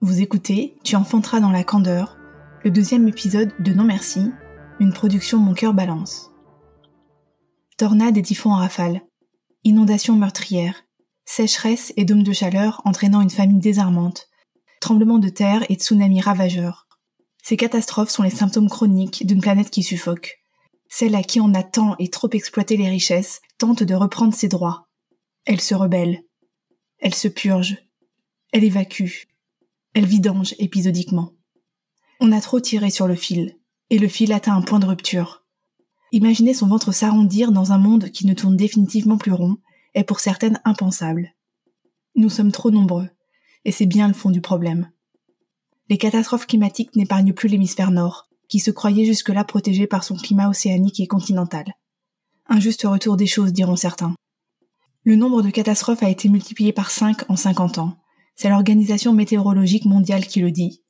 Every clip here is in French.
Vous écoutez Tu enfanteras dans la candeur, le deuxième épisode de Non Merci, une production Mon cœur balance. Tornades et typhons en rafale, inondations meurtrières, sécheresse et dômes de chaleur entraînant une famine désarmante, tremblements de terre et tsunamis ravageurs. Ces catastrophes sont les symptômes chroniques d'une planète qui suffoque. Celle à qui on a tant et trop exploité les richesses tente de reprendre ses droits. Elle se rebelle. Elle se purge. Elle évacue elle vidange épisodiquement. On a trop tiré sur le fil, et le fil atteint un point de rupture. Imaginer son ventre s'arrondir dans un monde qui ne tourne définitivement plus rond est pour certaines impensable. Nous sommes trop nombreux, et c'est bien le fond du problème. Les catastrophes climatiques n'épargnent plus l'hémisphère nord, qui se croyait jusque-là protégé par son climat océanique et continental. Un juste retour des choses, diront certains. Le nombre de catastrophes a été multiplié par 5 en 50 ans, c'est l'Organisation météorologique mondiale qui le dit.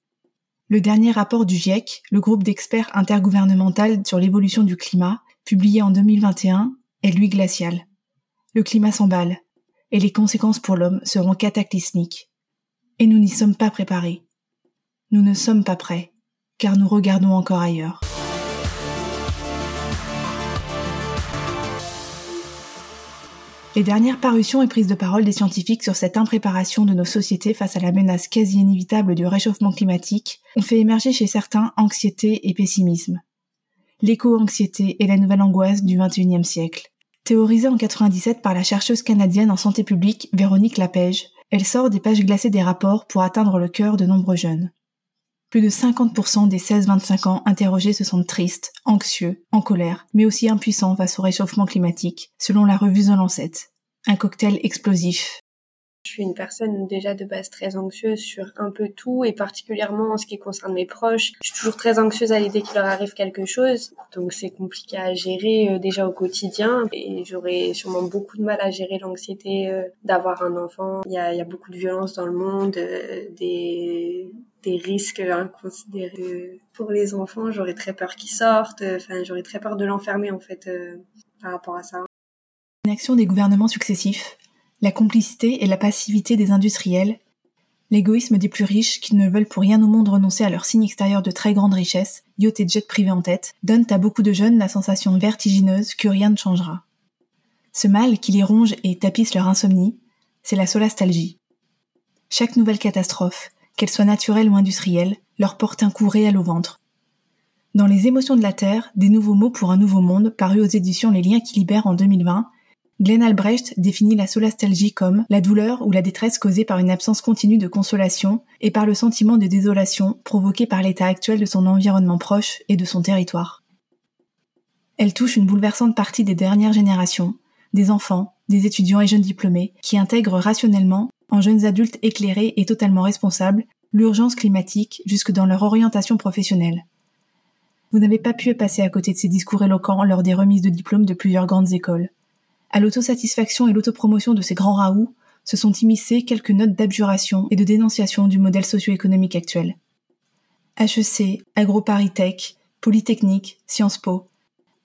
Le dernier rapport du GIEC, le groupe d'experts intergouvernemental sur l'évolution du climat, publié en 2021, est lui glacial. Le climat s'emballe, et les conséquences pour l'homme seront cataclysmiques. Et nous n'y sommes pas préparés. Nous ne sommes pas prêts, car nous regardons encore ailleurs. Les dernières parutions et prises de parole des scientifiques sur cette impréparation de nos sociétés face à la menace quasi inévitable du réchauffement climatique ont fait émerger chez certains anxiété et pessimisme. L'éco-anxiété est la nouvelle angoisse du XXIe siècle. Théorisée en 97 par la chercheuse canadienne en santé publique Véronique Lapège, elle sort des pages glacées des rapports pour atteindre le cœur de nombreux jeunes. Plus de 50% des 16-25 ans interrogés se sentent tristes, anxieux, en colère, mais aussi impuissants face au réchauffement climatique, selon la revue The. Un cocktail explosif. Je suis une personne déjà de base très anxieuse sur un peu tout et particulièrement en ce qui concerne mes proches. Je suis toujours très anxieuse à l'idée qu'il leur arrive quelque chose, donc c'est compliqué à gérer euh, déjà au quotidien et j'aurais sûrement beaucoup de mal à gérer l'anxiété euh, d'avoir un enfant. Il y a, beaucoup de violence dans le monde, euh, des des risques inconsidérés pour les enfants. J'aurais très peur qu'ils sortent. Enfin, j'aurais très peur de l'enfermer en fait par rapport à ça. L'inaction des gouvernements successifs, la complicité et la passivité des industriels, l'égoïsme des plus riches qui ne veulent pour rien au monde renoncer à leur signe extérieur de très grande richesse, yacht et jet privé en tête, donnent à beaucoup de jeunes la sensation vertigineuse que rien ne changera. Ce mal qui les ronge et tapisse leur insomnie, c'est la solastalgie. Chaque nouvelle catastrophe, qu'elle soit naturelle ou industrielle, leur porte un coup réel au ventre. Dans Les émotions de la Terre, des nouveaux mots pour un nouveau monde, paru aux éditions Les Liens qui libèrent en 2020, Glenn Albrecht définit la solastalgie comme la douleur ou la détresse causée par une absence continue de consolation et par le sentiment de désolation provoqué par l'état actuel de son environnement proche et de son territoire. Elle touche une bouleversante partie des dernières générations, des enfants, des étudiants et jeunes diplômés, qui intègrent rationnellement, en jeunes adultes éclairés et totalement responsables, l'urgence climatique jusque dans leur orientation professionnelle. Vous n'avez pas pu passer à côté de ces discours éloquents lors des remises de diplômes de plusieurs grandes écoles. À l'autosatisfaction et l'autopromotion de ces grands raouts se sont immiscées quelques notes d'abjuration et de dénonciation du modèle socio-économique actuel. HEC, AgroParisTech, Polytechnique, Sciences Po,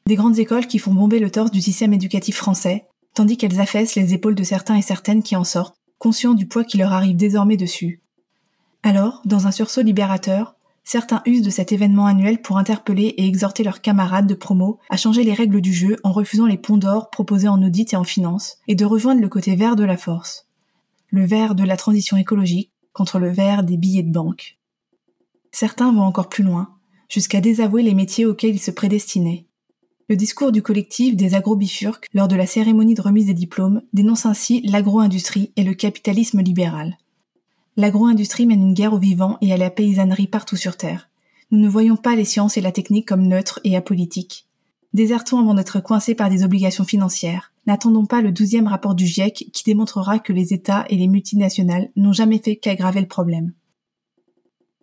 des grandes écoles qui font bomber le torse du système éducatif français, tandis qu'elles affaissent les épaules de certains et certaines qui en sortent, conscients du poids qui leur arrive désormais dessus. Alors, dans un sursaut libérateur, certains usent de cet événement annuel pour interpeller et exhorter leurs camarades de promo à changer les règles du jeu en refusant les ponts d'or proposés en audit et en finance, et de rejoindre le côté vert de la force. Le vert de la transition écologique contre le vert des billets de banque. Certains vont encore plus loin, jusqu'à désavouer les métiers auxquels ils se prédestinaient. Le discours du collectif des agrobifurques lors de la cérémonie de remise des diplômes dénonce ainsi l'agro-industrie et le capitalisme libéral. L'agro-industrie mène une guerre aux vivants et à la paysannerie partout sur Terre. Nous ne voyons pas les sciences et la technique comme neutres et apolitiques. Désertons avant d'être coincés par des obligations financières. N'attendons pas le douzième rapport du GIEC qui démontrera que les États et les multinationales n'ont jamais fait qu'aggraver le problème.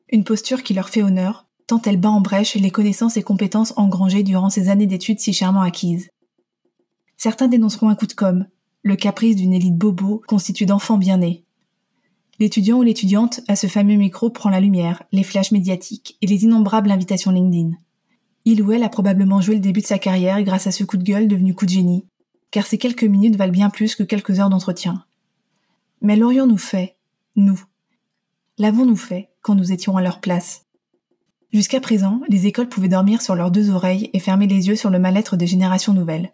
Une posture qui leur fait honneur, tant elle bat en brèche les connaissances et compétences engrangées durant ces années d'études si chèrement acquises. Certains dénonceront un coup de com', le caprice d'une élite bobo constituée d'enfants bien nés, L'étudiant ou l'étudiante à ce fameux micro prend la lumière, les flashs médiatiques et les innombrables invitations LinkedIn. Il ou elle a probablement joué le début de sa carrière grâce à ce coup de gueule devenu coup de génie, car ces quelques minutes valent bien plus que quelques heures d'entretien. Mais l'aurions-nous fait, nous L'avons-nous fait quand nous étions à leur place? Jusqu'à présent, les écoles pouvaient dormir sur leurs deux oreilles et fermer les yeux sur le mal-être des générations nouvelles.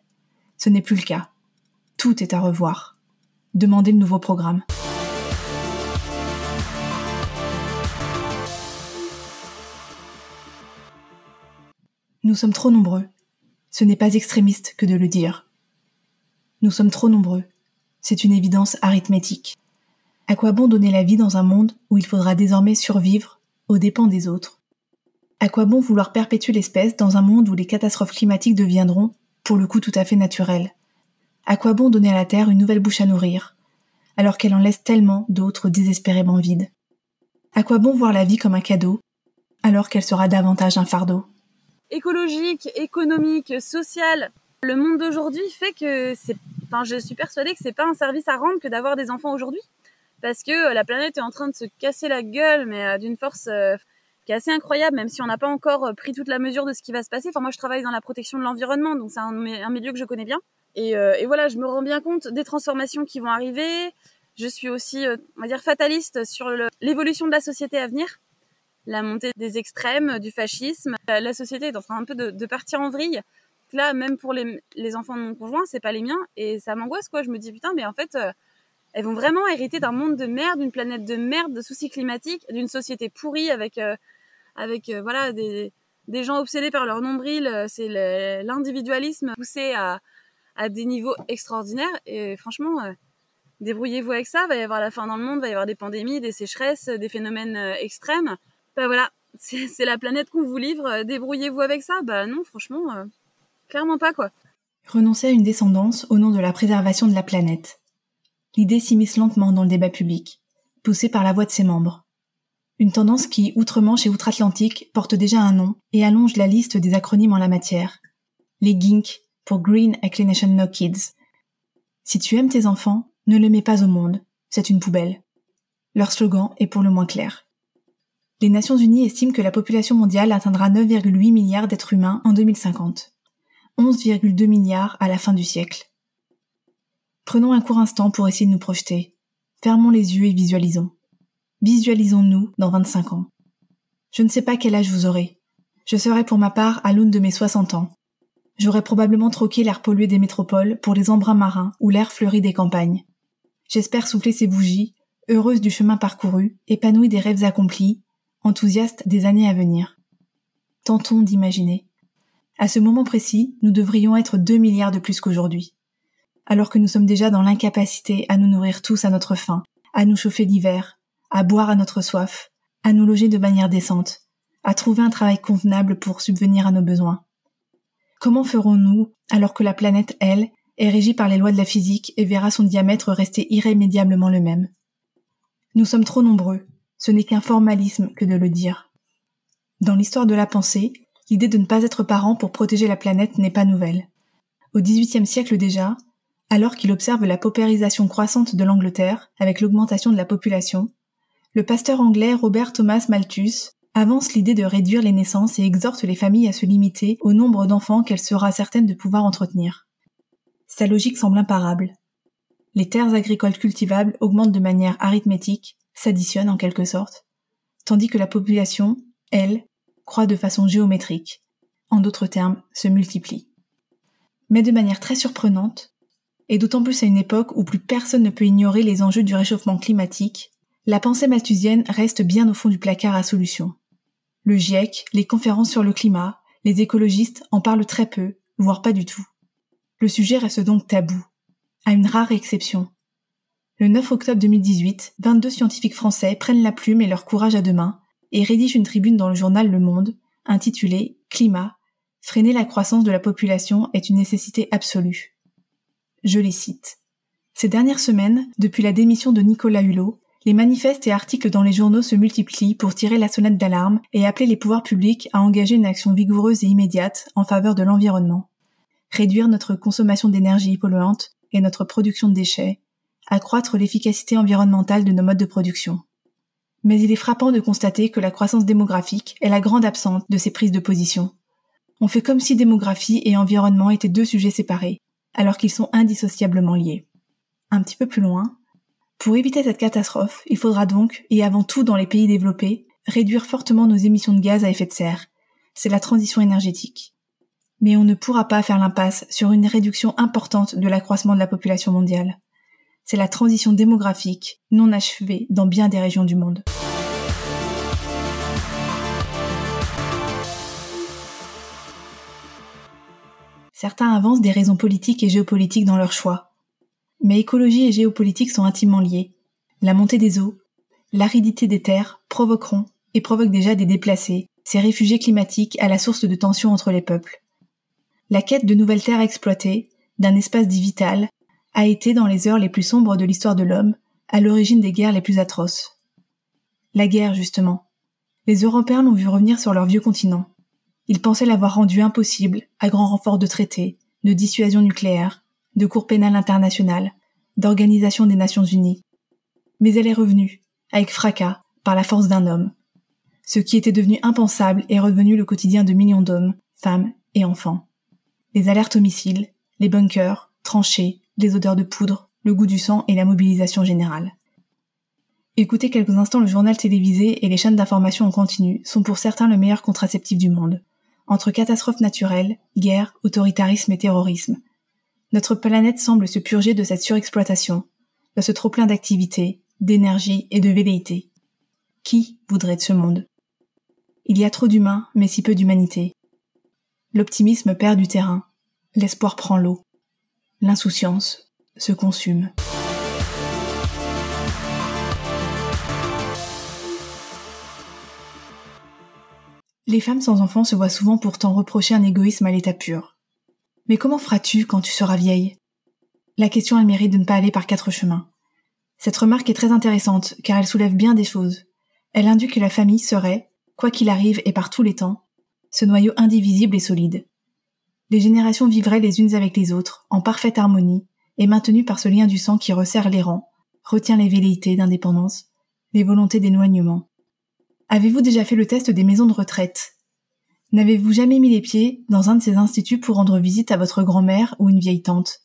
Ce n'est plus le cas. Tout est à revoir. Demandez le nouveau programme. Nous sommes trop nombreux. Ce n'est pas extrémiste que de le dire. Nous sommes trop nombreux. C'est une évidence arithmétique. À quoi bon donner la vie dans un monde où il faudra désormais survivre aux dépens des autres? À quoi bon vouloir perpétuer l'espèce dans un monde où les catastrophes climatiques deviendront, pour le coup tout à fait naturelles? À quoi bon donner à la Terre une nouvelle bouche à nourrir, alors qu'elle en laisse tellement d'autres désespérément vides? À quoi bon voir la vie comme un cadeau, alors qu'elle sera davantage un fardeau? Écologique, économique, social. Le monde d'aujourd'hui fait que c'est, enfin, je suis persuadée que c'est pas un service à rendre que d'avoir des enfants aujourd'hui, parce que euh, la planète est en train de se casser la gueule, mais euh, d'une force euh, qui est assez incroyable, même si on n'a pas encore pris toute la mesure de ce qui va se passer. Enfin, moi, je travaille dans la protection de l'environnement, donc c'est un, milieu que je connais bien. Et, voilà, je me rends bien compte des transformations qui vont arriver. Je suis aussi, on va dire, fataliste sur l'évolution de la société à venir la montée des extrêmes, du fascisme. La société est en train un peu de, partir en vrille. Là, même pour les, enfants de mon conjoint, c'est pas les miens et ça m'angoisse quoi. Je me dis putain, mais en fait, euh, elles vont vraiment hériter d'un monde de merde, d'une planète de merde, de soucis climatiques, d'une société pourrie avec euh, avec euh, voilà des, des gens obsédés par leur nombril. C'est l'individualisme poussé à, à des niveaux extraordinaires et franchement. Débrouillez-vous avec ça, il va y avoir la fin dans le monde, il va y avoir des pandémies, des sécheresses, des phénomènes extrêmes bah voilà, c'est la planète qu'on vous livre, euh, débrouillez-vous avec ça. Bah non, franchement, euh, clairement pas quoi. Renoncer à une descendance au nom de la préservation de la planète. L'idée s'immisce lentement dans le débat public, poussée par la voix de ses membres. Une tendance qui, outre-Manche et outre-Atlantique, porte déjà un nom et allonge la liste des acronymes en la matière. Les GINK pour Green Inclination No Kids. Si tu aimes tes enfants, ne les mets pas au monde, c'est une poubelle. Leur slogan est pour le moins clair. Les Nations Unies estiment que la population mondiale atteindra 9,8 milliards d'êtres humains en 2050, 11,2 milliards à la fin du siècle. Prenons un court instant pour essayer de nous projeter. Fermons les yeux et visualisons. Visualisons-nous dans 25 ans. Je ne sais pas quel âge vous aurez. Je serai pour ma part à l'aune de mes 60 ans. J'aurais probablement troqué l'air pollué des métropoles pour les embruns marins ou l'air fleuri des campagnes. J'espère souffler ces bougies, heureuse du chemin parcouru, épanouie des rêves accomplis, enthousiaste des années à venir. Tentons d'imaginer. À ce moment précis, nous devrions être 2 milliards de plus qu'aujourd'hui. Alors que nous sommes déjà dans l'incapacité à nous nourrir tous à notre faim, à nous chauffer l'hiver, à boire à notre soif, à nous loger de manière décente, à trouver un travail convenable pour subvenir à nos besoins. Comment ferons-nous alors que la planète, elle, est régie par les lois de la physique et verra son diamètre rester irrémédiablement le même? Nous sommes trop nombreux, ce n'est qu'un formalisme que de le dire. Dans l'histoire de la pensée, l'idée de ne pas être parent pour protéger la planète n'est pas nouvelle. Au XVIIIe siècle déjà, alors qu'il observe la paupérisation croissante de l'Angleterre avec l'augmentation de la population, le pasteur anglais Robert Thomas Malthus avance l'idée de réduire les naissances et exhorte les familles à se limiter au nombre d'enfants qu'elle sera certaine de pouvoir entretenir. Sa logique semble imparable. Les terres agricoles cultivables augmentent de manière arithmétique, s'additionnent en quelque sorte, tandis que la population, elle, croît de façon géométrique, en d'autres termes, se multiplie. Mais de manière très surprenante, et d'autant plus à une époque où plus personne ne peut ignorer les enjeux du réchauffement climatique, la pensée malthusienne reste bien au fond du placard à solution. Le GIEC, les conférences sur le climat, les écologistes en parlent très peu, voire pas du tout. Le sujet reste donc tabou, à une rare exception, le 9 octobre 2018, 22 scientifiques français prennent la plume et leur courage à deux mains et rédigent une tribune dans le journal Le Monde intitulée Climat, freiner la croissance de la population est une nécessité absolue. Je les cite. Ces dernières semaines, depuis la démission de Nicolas Hulot, les manifestes et articles dans les journaux se multiplient pour tirer la sonnette d'alarme et appeler les pouvoirs publics à engager une action vigoureuse et immédiate en faveur de l'environnement. Réduire notre consommation d'énergie polluante et notre production de déchets, accroître l'efficacité environnementale de nos modes de production. Mais il est frappant de constater que la croissance démographique est la grande absente de ces prises de position. On fait comme si démographie et environnement étaient deux sujets séparés, alors qu'ils sont indissociablement liés. Un petit peu plus loin, pour éviter cette catastrophe, il faudra donc, et avant tout dans les pays développés, réduire fortement nos émissions de gaz à effet de serre. C'est la transition énergétique. Mais on ne pourra pas faire l'impasse sur une réduction importante de l'accroissement de la population mondiale. C'est la transition démographique non achevée dans bien des régions du monde. Certains avancent des raisons politiques et géopolitiques dans leur choix. Mais écologie et géopolitique sont intimement liés. La montée des eaux, l'aridité des terres provoqueront et provoquent déjà des déplacés, ces réfugiés climatiques à la source de tensions entre les peuples. La quête de nouvelles terres exploitées, d'un espace dit vital, a été dans les heures les plus sombres de l'histoire de l'homme, à l'origine des guerres les plus atroces. La guerre, justement. Les Européens l'ont vu revenir sur leur vieux continent. Ils pensaient l'avoir rendu impossible à grand renfort de traités, de dissuasion nucléaire, de cour pénale internationale, d'organisation des Nations Unies. Mais elle est revenue, avec fracas, par la force d'un homme. Ce qui était devenu impensable est revenu le quotidien de millions d'hommes, femmes et enfants. Les alertes aux missiles, les bunkers, tranchées, les odeurs de poudre, le goût du sang et la mobilisation générale. Écouter quelques instants le journal télévisé et les chaînes d'information en continu sont pour certains le meilleur contraceptif du monde entre catastrophes naturelles, guerres, autoritarisme et terrorisme. Notre planète semble se purger de cette surexploitation, de ce trop-plein d'activité, d'énergie et de velléité. Qui voudrait de ce monde? Il y a trop d'humains, mais si peu d'humanité. L'optimisme perd du terrain, l'espoir prend l'eau, l'insouciance se consume. Les femmes sans enfants se voient souvent pourtant reprocher un égoïsme à l'état pur. Mais comment feras-tu quand tu seras vieille? La question elle mérite de ne pas aller par quatre chemins. Cette remarque est très intéressante car elle soulève bien des choses. Elle indique que la famille serait, quoi qu'il arrive et par tous les temps, ce noyau indivisible et solide. Les générations vivraient les unes avec les autres, en parfaite harmonie, et maintenues par ce lien du sang qui resserre les rangs, retient les velléités d'indépendance, les volontés d'éloignement, Avez-vous déjà fait le test des maisons de retraite? N'avez-vous jamais mis les pieds dans un de ces instituts pour rendre visite à votre grand-mère ou une vieille tante?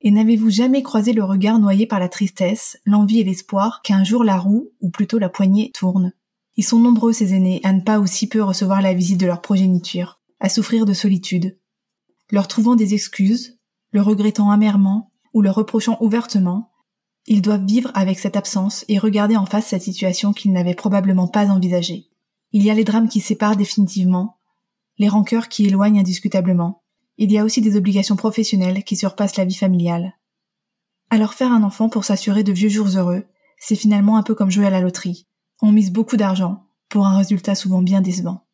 Et n'avez-vous jamais croisé le regard noyé par la tristesse, l'envie et l'espoir qu'un jour la roue, ou plutôt la poignée, tourne? Ils sont nombreux ces aînés à ne pas aussi peu recevoir la visite de leur progéniture, à souffrir de solitude. Leur trouvant des excuses, le regrettant amèrement ou le reprochant ouvertement, ils doivent vivre avec cette absence et regarder en face cette situation qu'ils n'avaient probablement pas envisagée. Il y a les drames qui séparent définitivement, les rancœurs qui éloignent indiscutablement. Il y a aussi des obligations professionnelles qui surpassent la vie familiale. Alors faire un enfant pour s'assurer de vieux jours heureux, c'est finalement un peu comme jouer à la loterie. On mise beaucoup d'argent pour un résultat souvent bien décevant.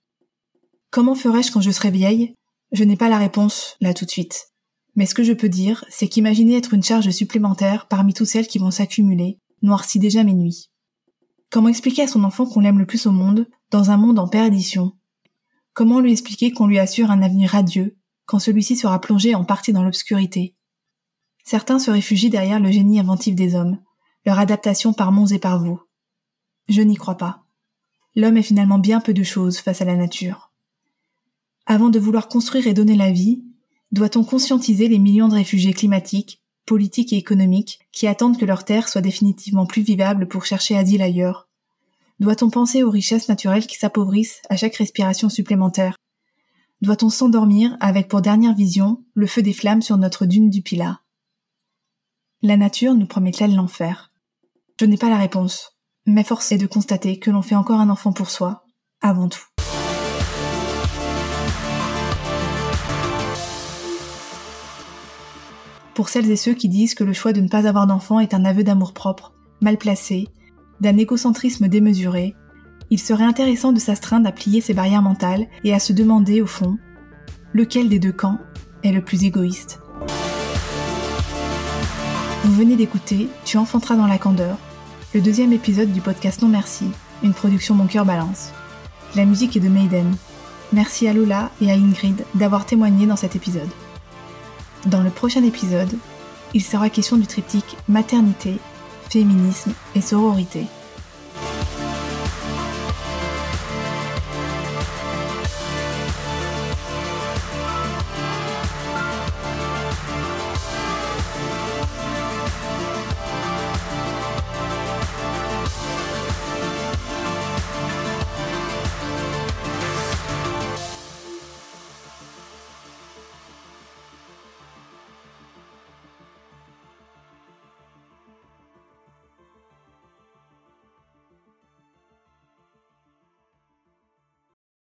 Comment ferais-je quand je serai vieille? Je n'ai pas la réponse là tout de suite. Mais ce que je peux dire, c'est qu'imaginer être une charge supplémentaire parmi toutes celles qui vont s'accumuler noircit déjà mes nuits. Comment expliquer à son enfant qu'on l'aime le plus au monde, dans un monde en perdition? Comment lui expliquer qu'on lui assure un avenir radieux, quand celui-ci sera plongé en partie dans l'obscurité? Certains se réfugient derrière le génie inventif des hommes, leur adaptation par monts et par vous. Je n'y crois pas. L'homme est finalement bien peu de choses face à la nature. Avant de vouloir construire et donner la vie, doit-on conscientiser les millions de réfugiés climatiques, politiques et économiques qui attendent que leur terre soit définitivement plus vivable pour chercher asile ailleurs? Doit-on penser aux richesses naturelles qui s'appauvrissent à chaque respiration supplémentaire? Doit-on s'endormir avec pour dernière vision le feu des flammes sur notre dune du Pilat? La nature nous promet-elle l'enfer? Je n'ai pas la réponse, mais force est de constater que l'on fait encore un enfant pour soi, avant tout. Pour celles et ceux qui disent que le choix de ne pas avoir d'enfant est un aveu d'amour-propre, mal placé, d'un égocentrisme démesuré, il serait intéressant de s'astreindre à plier ses barrières mentales et à se demander, au fond, lequel des deux camps est le plus égoïste. Vous venez d'écouter Tu enfanteras dans la candeur, le deuxième épisode du podcast Non Merci, une production Mon Cœur Balance. La musique est de Maiden. Merci à Lola et à Ingrid d'avoir témoigné dans cet épisode. Dans le prochain épisode, il sera question du triptyque maternité, féminisme et sororité.